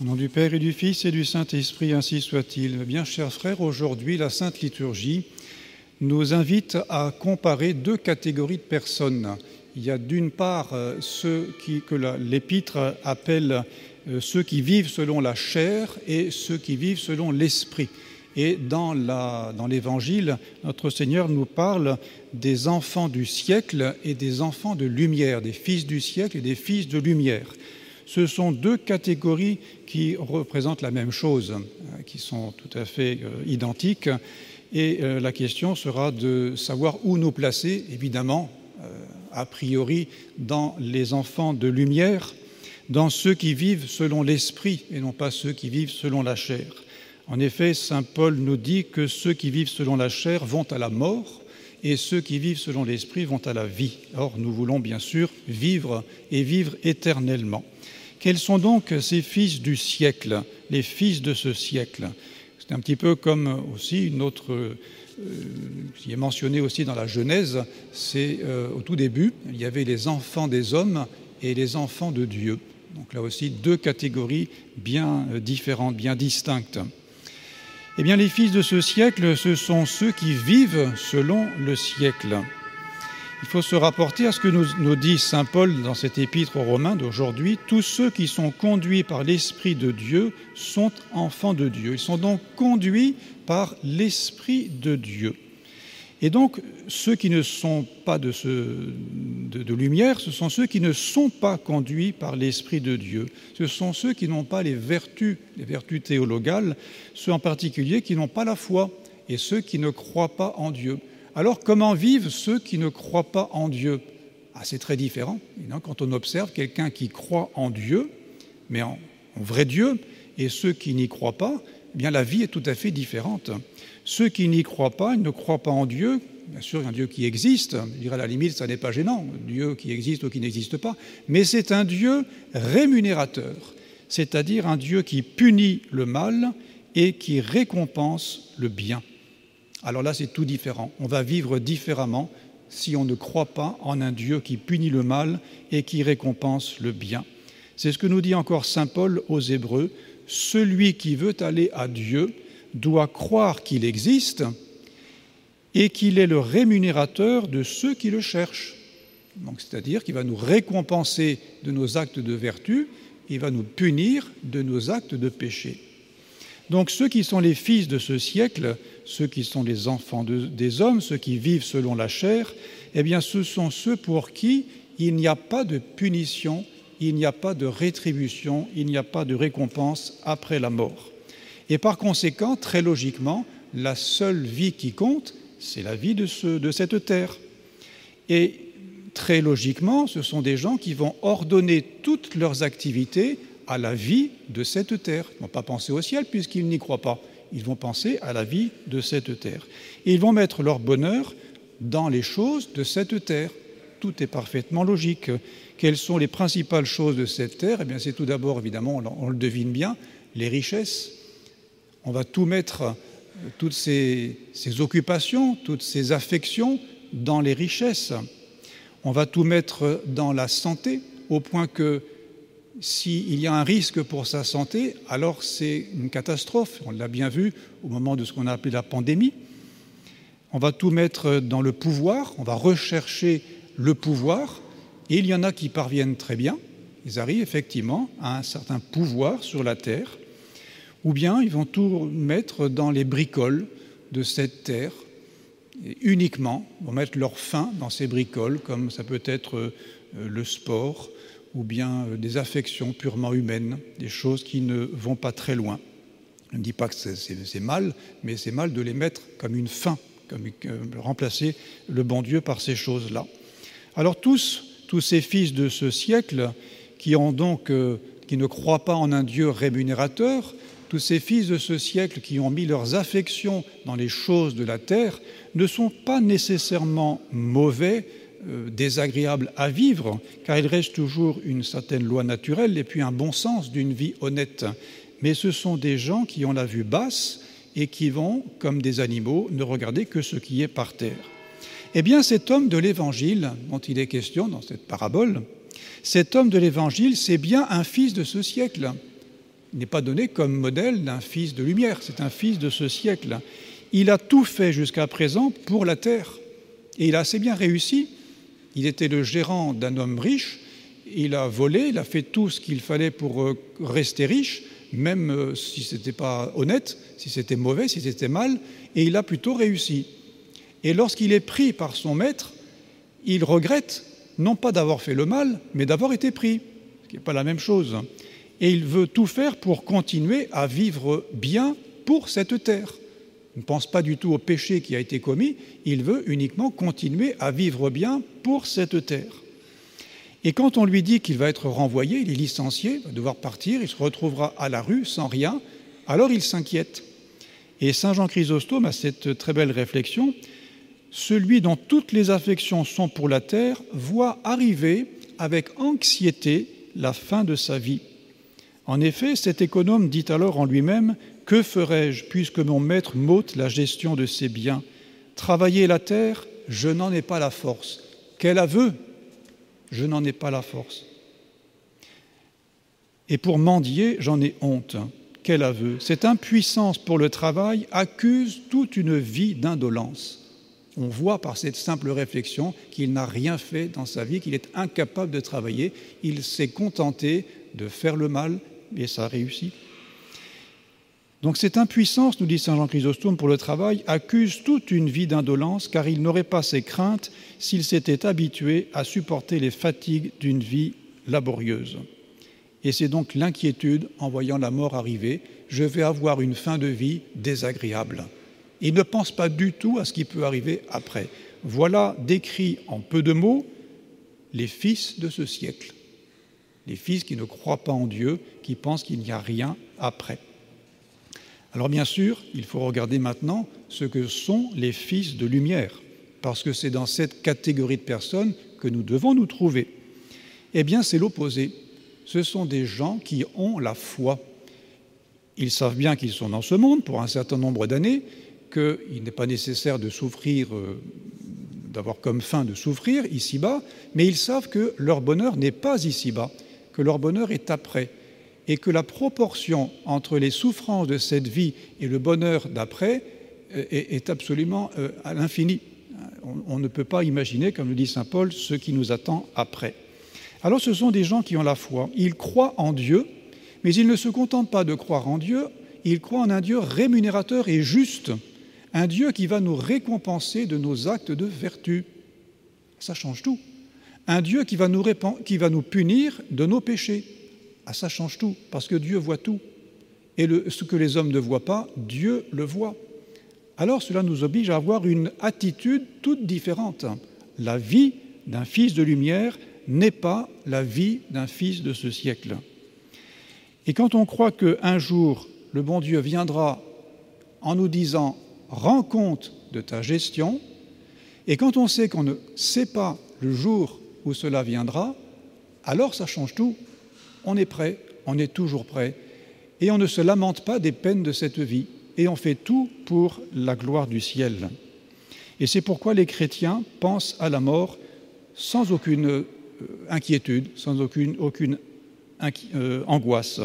Au nom du Père et du Fils et du Saint-Esprit, ainsi soit-il. Bien, chers frères, aujourd'hui, la Sainte Liturgie nous invite à comparer deux catégories de personnes. Il y a d'une part euh, ceux que l'Épître appelle euh, ceux qui vivent selon la chair et ceux qui vivent selon l'Esprit. Et dans l'Évangile, notre Seigneur nous parle des enfants du siècle et des enfants de lumière, des fils du siècle et des fils de lumière ce sont deux catégories qui représentent la même chose, euh, qui sont tout à fait euh, identiques. Et euh, la question sera de savoir où nous placer, évidemment, a priori, dans les enfants de lumière, dans ceux qui vivent selon l'esprit et non pas ceux qui vivent selon la chair. En effet, Saint Paul nous dit que ceux qui vivent selon la chair vont à la mort et ceux qui vivent selon l'esprit vont à la vie. Or, nous voulons bien sûr vivre et vivre éternellement. Quels sont donc ces fils du siècle, les fils de ce siècle? C'est un petit peu comme aussi une autre, euh, qui est mentionné aussi dans la Genèse, c'est euh, au tout début, il y avait les enfants des hommes et les enfants de Dieu. Donc là aussi, deux catégories bien euh, différentes, bien distinctes. Eh bien, les fils de ce siècle, ce sont ceux qui vivent selon le siècle il faut se rapporter à ce que nous, dit Saint Paul dans cette épître aux Romains d'aujourd'hui. Tous ceux qui sont conduits par l'Esprit de Dieu sont enfants de Dieu. Ils sont donc conduits par l'Esprit de Dieu. Et donc, ceux qui ne sont pas de, de, lumière, ce sont ceux qui ne sont pas conduits par l'Esprit de Dieu. Ce sont ceux qui n'ont pas les vertus, les vertus théologales, ceux en particulier qui n'ont pas la foi et ceux qui ne croient pas en Dieu. Alors comment vivent ceux qui ne croient pas en Dieu? Ah, C'est très différent. Quand on observe quelqu'un qui croit en Dieu, mais en, vrai Dieu, et ceux qui n'y croient pas, eh bien la vie est tout à fait différente. Ceux qui n'y croient pas, ils ne croient pas en Dieu, bien sûr, il y a un Dieu qui existe, je dirais à la limite, ça n'est pas gênant, Dieu qui existe ou qui n'existe pas, mais c'est un Dieu rémunérateur, c'est-à-dire un Dieu qui punit le mal et qui récompense le bien alors là c'est tout différent. On va vivre différemment si on ne croit pas en un Dieu qui punit le mal et qui récompense le bien. C'est ce que nous dit encore Saint Paul aux Hébreux. Celui qui veut aller à Dieu doit croire qu'il existe et qu'il est le rémunérateur de ceux qui le cherchent. c'est-à-dire qu'il va nous récompenser de nos actes de vertu, il va nous punir de nos actes de péché. Donc ceux qui sont les fils de ce siècle, ceux qui sont les enfants des hommes, ceux qui vivent selon la chair, eh bien ce sont ceux pour qui il n'y a pas de punition, il n'y a pas de rétribution, il n'y a pas de récompense après la mort. Et par conséquent, très logiquement, la seule vie qui compte, c'est la vie de, de cette terre. Et très logiquement, ce sont des gens qui vont ordonner toutes leurs activités à la vie de cette terre. Ils ne vont pas penser au ciel puisqu'ils n'y croient pas. Ils vont penser à la vie de cette terre. Et ils vont mettre leur bonheur dans les choses de cette terre. Tout est parfaitement logique. Quelles sont les principales choses de cette terre? Eh bien, c'est tout d'abord, évidemment, on le devine bien, les richesses. On va tout mettre, euh, toutes ces, ces occupations, toutes ces affections dans les richesses. On va tout mettre dans la santé, au point que s'il y a un risque pour sa santé, alors c'est une catastrophe. On l'a bien vu au moment de ce qu'on a appelé la pandémie. On va tout mettre dans le pouvoir, on va rechercher le pouvoir, et il y en a qui parviennent très bien. Ils arrivent effectivement à un certain pouvoir sur la terre, ou bien ils vont tout mettre dans les bricoles de cette terre, uniquement, vont mettre leur fin dans ces bricoles, comme ça peut être euh, le sport, ou bien euh, des affections purement humaines, des choses qui ne vont pas très loin. Je ne dis pas que c'est mal, mais c'est mal de les mettre comme une fin, comme euh, remplacer le bon Dieu par ces choses-là. Alors tous, tous ces fils de ce siècle qui ont donc, euh, qui ne croient pas en un Dieu rémunérateur, tous ces fils de ce siècle qui ont mis leurs affections dans les choses de la terre, ne sont pas nécessairement mauvais euh, désagréable à vivre, car il reste toujours une certaine loi naturelle et puis un bon sens d'une vie honnête. Mais ce sont des gens qui ont la vue basse et qui vont, comme des animaux, ne regarder que ce qui est par terre. Eh bien, cet homme de l'Évangile, dont il est question dans cette parabole, cet homme de l'Évangile, c'est bien un fils de ce siècle. n'est pas donné comme modèle d'un fils de lumière, c'est un fils de ce siècle. Il a tout fait jusqu'à présent pour la terre et il a assez bien réussi. Il était le gérant d'un homme riche, il a volé, il a fait tout ce qu'il fallait pour euh, rester riche, même euh, si ce n'était pas honnête, si c'était mauvais, si c'était mal, et il a plutôt réussi. Et lorsqu'il est pris par son maître, il regrette non pas d'avoir fait le mal, mais d'avoir été pris, ce qui n'est pas la même chose. Et il veut tout faire pour continuer à vivre bien pour cette terre. Ne pense pas du tout au péché qui a été commis, il veut uniquement continuer à vivre bien pour cette terre. Et quand on lui dit qu'il va être renvoyé, il est licencié, va devoir partir, il se retrouvera à la rue sans rien, alors il s'inquiète. Et Saint Jean Chrysostome a cette très belle réflexion celui dont toutes les affections sont pour la terre voit arriver avec anxiété la fin de sa vie. En effet, cet économe dit alors en lui-même Que ferai-je puisque mon maître m'ôte la gestion de ses biens? Travailler la terre, je n'en ai pas la force. Quel aveu? Je n'en ai pas la force. Et pour mendier, j'en ai honte. Quel aveu? Cette impuissance pour le travail accuse toute une vie d'indolence on voit par cette simple réflexion qu'il n'a rien fait dans sa vie, qu'il est incapable de travailler, il s'est contenté de faire le mal et ça a réussi. Donc cette impuissance, nous dit Saint Jean Chrysostome, pour le travail, accuse toute une vie d'indolence, car il n'aurait pas ces craintes s'il s'était habitué à supporter les fatigues d'une vie laborieuse. Et c'est donc l'inquiétude en voyant la mort arriver, je vais avoir une fin de vie désagréable. Il ne pense pas du tout à ce qui peut arriver après. Voilà décrit en peu de mots les fils de ce siècle, les fils qui ne croient pas en Dieu, qui pensent qu'il n'y a rien après. Alors bien sûr, il faut regarder maintenant ce que sont les fils de lumière, parce que c'est dans cette catégorie de personnes que nous devons nous trouver. Eh bien, c'est l'opposé. Ce sont des gens qui ont la foi. Ils savent bien qu'ils sont dans ce monde pour un certain nombre d'années, qu'il n'est pas nécessaire de souffrir, euh, d'avoir comme fin de souffrir ici-bas, mais ils savent que leur bonheur n'est pas ici-bas, que leur bonheur est après, et que la proportion entre les souffrances de cette vie et le bonheur d'après euh, est, absolument euh, à l'infini. On, ne peut pas imaginer, comme le dit Saint Paul, ce qui nous attend après. Alors ce sont des gens qui ont la foi, ils croient en Dieu, mais ils ne se contentent pas de croire en Dieu, ils croient en un Dieu rémunérateur et juste un Dieu qui va nous récompenser de nos actes de vertu. Ça change tout. Un Dieu qui va nous, qui va nous punir de nos péchés. Ah, ça change tout, parce que Dieu voit tout. Et ce que les hommes ne voient pas, Dieu le voit. Alors cela nous oblige à avoir une attitude toute différente. La vie d'un fils de lumière n'est pas la vie d'un fils de ce siècle. Et quand on croit qu'un jour, le bon Dieu viendra en nous disant rends compte de ta gestion, et quand on sait qu'on ne sait pas le jour où cela viendra, alors ça change tout. On est prêt, on est toujours prêt, et on ne se lamente pas des peines de cette vie, et on fait tout pour la gloire du ciel. Et c'est pourquoi les chrétiens pensent à la mort sans aucune euh, inquiétude, sans aucune, euh, angoisse.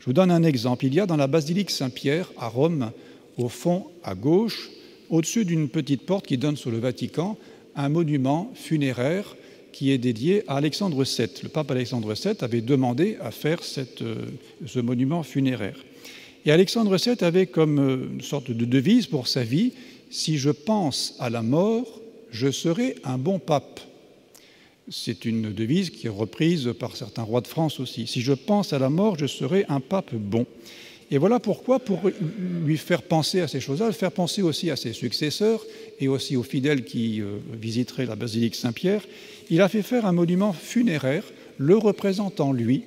Je vous donne un exemple. Il y a dans la basilique Saint-Pierre à Rome au fond à gauche, au-dessus d'une petite porte qui donne sur le Vatican, un monument funéraire qui est dédié à Alexandre VII. Le pape Alexandre VII avait demandé à faire euh, ce monument funéraire. Et Alexandre VII avait comme euh, une sorte de devise pour sa vie, si je pense à la mort, je serai un bon pape. C'est une devise qui est reprise par certains rois de France aussi. Si je pense à la mort, je serai un pape bon. Et voilà pourquoi, pour lui faire penser à ces choses-là, faire penser aussi à ses successeurs et aussi aux fidèles qui euh, visiteraient la basilique Saint-Pierre, il a fait faire un monument funéraire le représentant lui.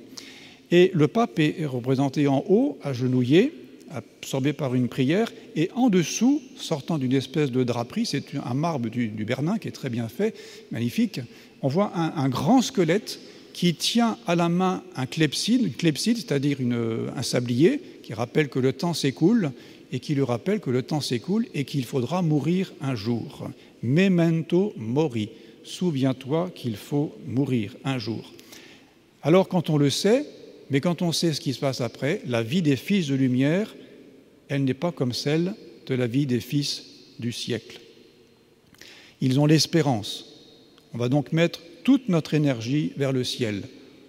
Et le pape est représenté en haut, agenouillé, absorbé par une prière, et en dessous, sortant d'une espèce de draperie, c'est un marbre du, Bernin qui est très bien fait, magnifique, on voit un grand squelette qui tient à la main un clepside, une clepside, c'est-à-dire un sablier, qui rappelle que le temps s'écoule et qui lui rappelle que le temps s'écoule et qu'il faudra mourir un jour. Memento mori. Souviens-toi qu'il faut mourir un jour. Alors quand on le sait, Mais quand on sait ce qui se passe après, la vie des fils de lumière, elle n'est pas comme celle de la vie des fils du siècle. Ils ont l'espérance. On va donc mettre toute notre énergie vers le ciel.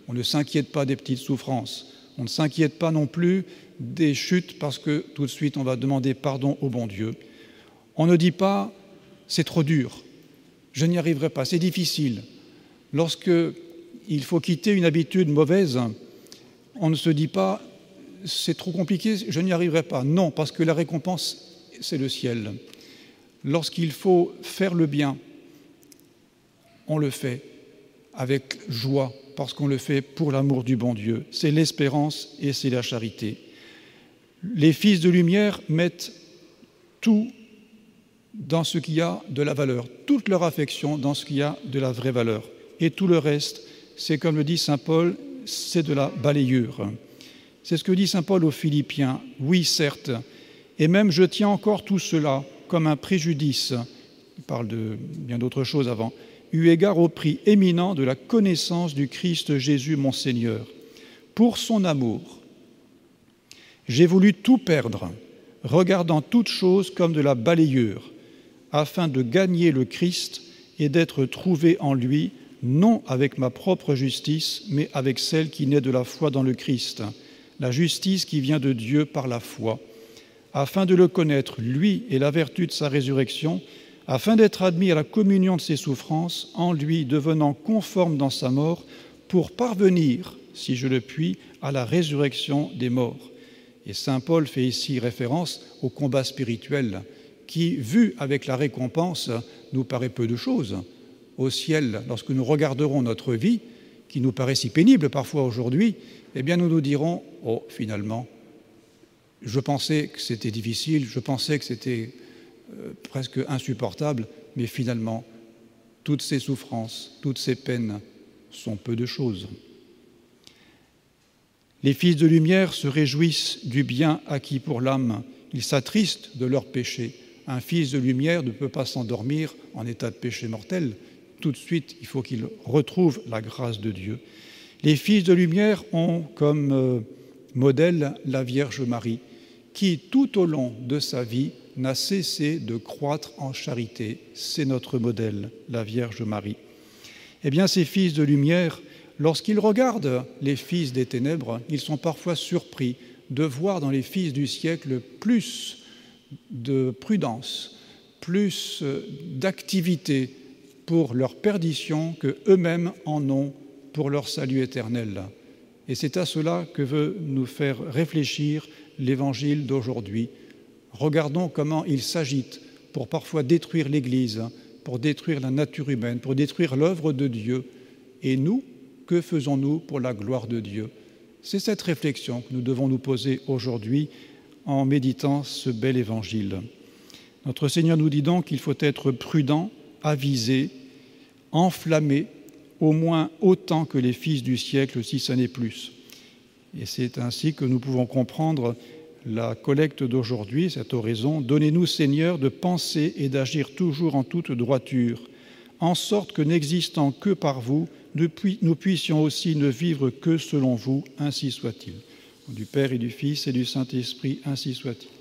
On ne s'inquiète pas des petites souffrances. On ne s'inquiète pas non plus des chutes parce que tout de suite on va demander pardon au bon Dieu. On ne dit pas c'est trop dur, je n'y arriverai pas, c'est difficile. Lorsque il faut quitter une habitude mauvaise, on ne se dit pas c'est trop compliqué, je n'y arriverai pas. Non, parce que la récompense, c'est le ciel. Lorsqu'il faut faire le bien, on le fait avec joie, parce qu'on le fait pour l'amour du bon Dieu. C'est l'espérance et c'est la charité. Les fils de lumière mettent tout dans ce qui a de la valeur, toute leur affection dans ce qui a de la vraie valeur. Et tout le reste, c'est comme le dit Saint Paul, c'est de la balayure. C'est ce que dit Saint Paul aux Philippiens. Oui, certes, et même je tiens encore tout cela comme un préjudice, il parle de bien d'autres choses avant, eu égard au prix éminent de la connaissance du Christ Jésus mon Seigneur. Pour son amour, j'ai voulu tout perdre, regardant toutes choses comme de la balayure, afin de gagner le Christ et d'être trouvé en lui, non avec ma propre justice, mais avec celle qui naît de la foi dans le Christ, la justice qui vient de Dieu par la foi, afin de le connaître, lui et la vertu de sa résurrection, afin d'être admis à la communion de ses souffrances, en lui devenant conforme dans sa mort, pour parvenir, si je le puis, à la résurrection des morts. Et Saint Paul fait ici référence au combat spirituel qui, vu avec la récompense, nous paraît peu de choses. Au ciel, lorsque nous regarderons notre vie, qui nous paraît si pénible parfois aujourd'hui, eh bien nous nous dirons, oh finalement, je pensais que c'était difficile, je pensais que c'était euh, presque insupportable, mais finalement, toutes ces souffrances, toutes ces peines sont peu de choses. Les fils de lumière se réjouissent du bien acquis pour l'âme, ils s'attristent de leur péché. Un fils de lumière ne peut pas s'endormir en état de péché mortel. Tout de suite, il faut qu'il retrouve la grâce de Dieu. Les fils de lumière ont comme euh, modèle la Vierge Marie, qui tout au long de sa vie n'a cessé de croître en charité. C'est notre modèle, la Vierge Marie. Eh bien, ces fils de lumière, lorsqu'ils regardent les fils des ténèbres, ils sont parfois surpris de voir dans les fils du siècle plus de prudence, plus euh, d'activité pour leur perdition que eux-mêmes en ont pour leur salut éternel. Et c'est à cela que veut nous faire réfléchir l'évangile d'aujourd'hui. Regardons comment il s'agite pour parfois détruire l'Église, pour détruire la nature humaine, pour détruire l'œuvre de Dieu. Et nous, que faisons-nous pour la gloire de Dieu? C'est cette réflexion que nous devons nous poser aujourd'hui en méditant ce bel évangile. Notre Seigneur nous dit donc qu'il faut être prudent, avisé, enflammé, au moins autant que les fils du siècle, si ce n'est plus. Et c'est ainsi que nous pouvons comprendre la collecte d'aujourd'hui, cette oraison. Donnez-nous, Seigneur, de penser et d'agir toujours en toute droiture, en sorte que n'existant que par vous, nous puissions aussi ne vivre que selon vous, ainsi soit-il. Du Père et du Fils et du Saint-Esprit, ainsi soit-il.